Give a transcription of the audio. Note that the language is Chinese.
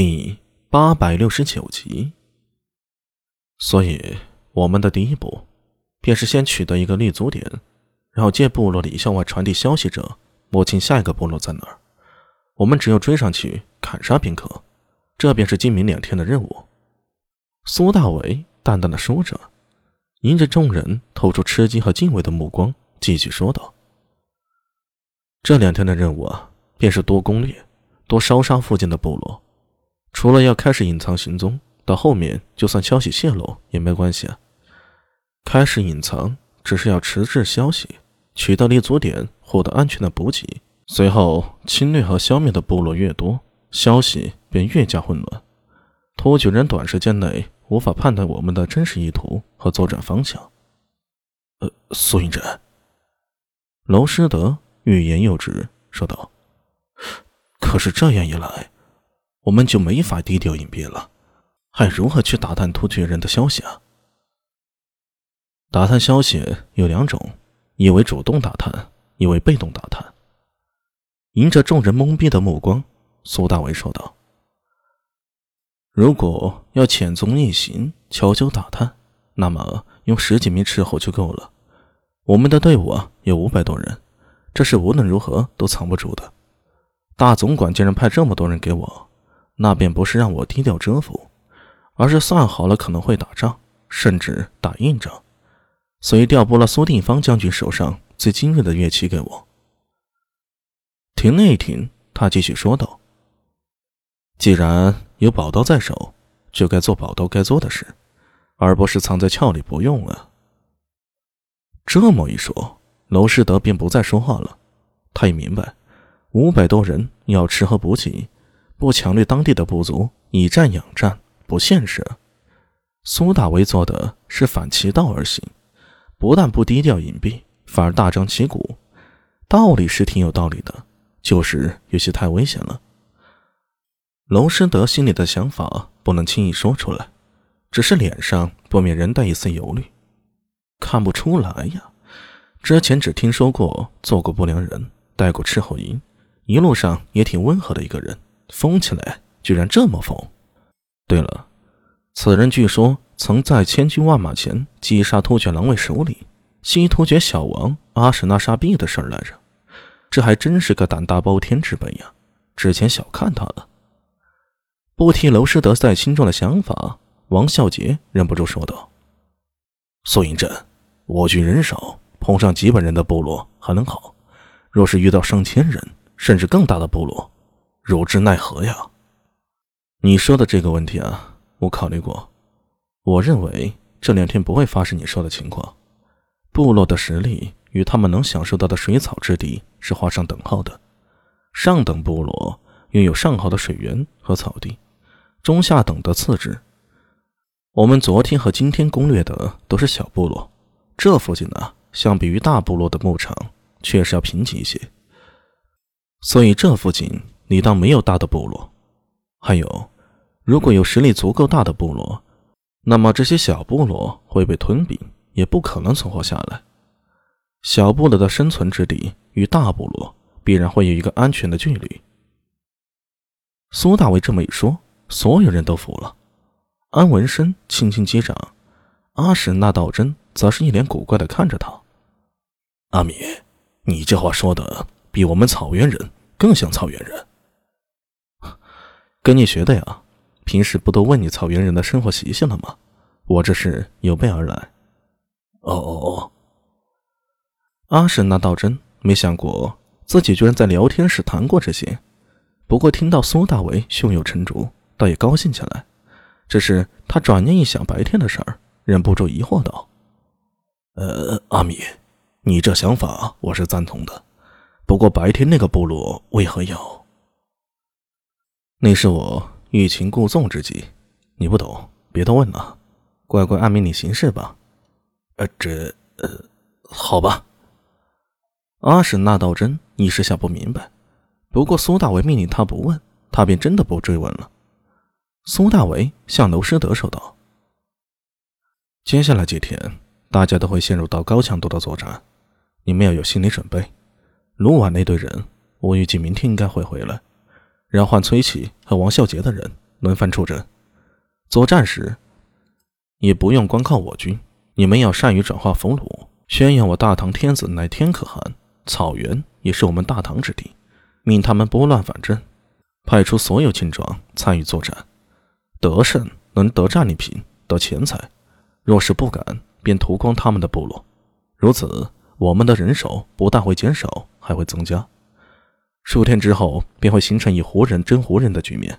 第八百六十九集。所以，我们的第一步，便是先取得一个立足点，然后借部落里向外传递消息者，摸清下一个部落在哪儿。我们只要追上去砍杀便可，这便是今明两天的任务。苏大伟淡淡的说着，迎着众人透出吃惊和敬畏的目光，继续说道：“这两天的任务啊，便是多攻略，多烧杀附近的部落。除了要开始隐藏行踪，到后面就算消息泄露也没关系啊。开始隐藏只是要迟滞消息，取得立足点，获得安全的补给。随后侵略和消灭的部落越多，消息便越加混乱。突厥人短时间内。”无法判断我们的真实意图和作战方向。呃，苏云真，娄师德欲言又止，说道：“可是这样一来，我们就没法低调隐蔽了，还如何去打探突厥人的消息啊？”打探消息有两种，一为主动打探，一为被动打探。迎着众人懵逼的目光，苏大为说道。如果要潜踪逆行、悄悄打探，那么用十几名斥候就够了。我们的队伍啊，有五百多人，这是无论如何都藏不住的。大总管竟然派这么多人给我，那便不是让我低调蛰伏，而是算好了可能会打仗，甚至打硬仗，所以调拨了苏定方将军手上最精锐的乐器给我。停了一停，他继续说道：“既然……”有宝刀在手，就该做宝刀该做的事，而不是藏在鞘里不用啊。这么一说，娄世德便不再说话了。他也明白，五百多人要吃喝补给，不强掠当地的部族，以战养战，不现实。苏大为做的是反其道而行，不但不低调隐蔽，反而大张旗鼓。道理是挺有道理的，就是有些太危险了。龙师德心里的想法不能轻易说出来，只是脸上不免仍带一丝忧虑。看不出来呀，之前只听说过做过不良人，带过斥候营，一路上也挺温和的一个人，疯起来居然这么疯。对了，此人据说曾在千军万马前击杀突厥狼卫首领西突厥小王阿史那沙毕的事儿来着，这还真是个胆大包天之辈呀！之前小看他了。不提娄师德在心中的想法，王孝杰忍不住说道：“苏银镇，我军人少，碰上几百人的部落还能好；若是遇到上千人，甚至更大的部落，如之奈何呀？”你说的这个问题啊，我考虑过。我认为这两天不会发生你说的情况。部落的实力与他们能享受到的水草之地是画上等号的。上等部落拥有上好的水源和草地。中下等的次之。我们昨天和今天攻略的都是小部落，这附近呢，相比于大部落的牧场，确实要贫瘠一些。所以这附近你当没有大的部落。还有，如果有实力足够大的部落，那么这些小部落会被吞并，也不可能存活下来。小部落的生存之地与大部落必然会有一个安全的距离。苏大伟这么一说。所有人都服了。安文生轻轻击掌，阿史那道真则是一脸古怪的看着他。阿米，你这话说的比我们草原人更像草原人。跟你学的呀，平时不都问你草原人的生活习性了吗？我这是有备而来。哦哦哦！阿史那道真没想过自己居然在聊天时谈过这些，不过听到苏大为胸有成竹。倒也高兴起来，只是他转念一想白天的事儿，忍不住疑惑道：“呃，阿米，你这想法我是赞同的，不过白天那个部落为何要？那是我欲擒故纵之计，你不懂，别多问了，乖乖按命令行事吧。”呃，这……呃，好吧。阿史那道真一时想不明白，不过苏大为命令他不问，他便真的不追问了。苏大为向娄师德说道：“接下来几天，大家都会陷入到高强度的作战，你们要有心理准备。卢瓦那队人，我预计明天应该会回来，然后崔琦和王孝杰的人轮番出征。作战时，也不用光靠我军，你们要善于转化俘虏，宣扬我大唐天子乃天可汗，草原也是我们大唐之地，命他们拨乱反正，派出所有亲装参与作战，得胜能得战利品，得钱财；若是不敢，便屠光他们的部落。如此，我们的人手不但会减少，还会增加。数天之后，便会形成以胡人争胡人的局面。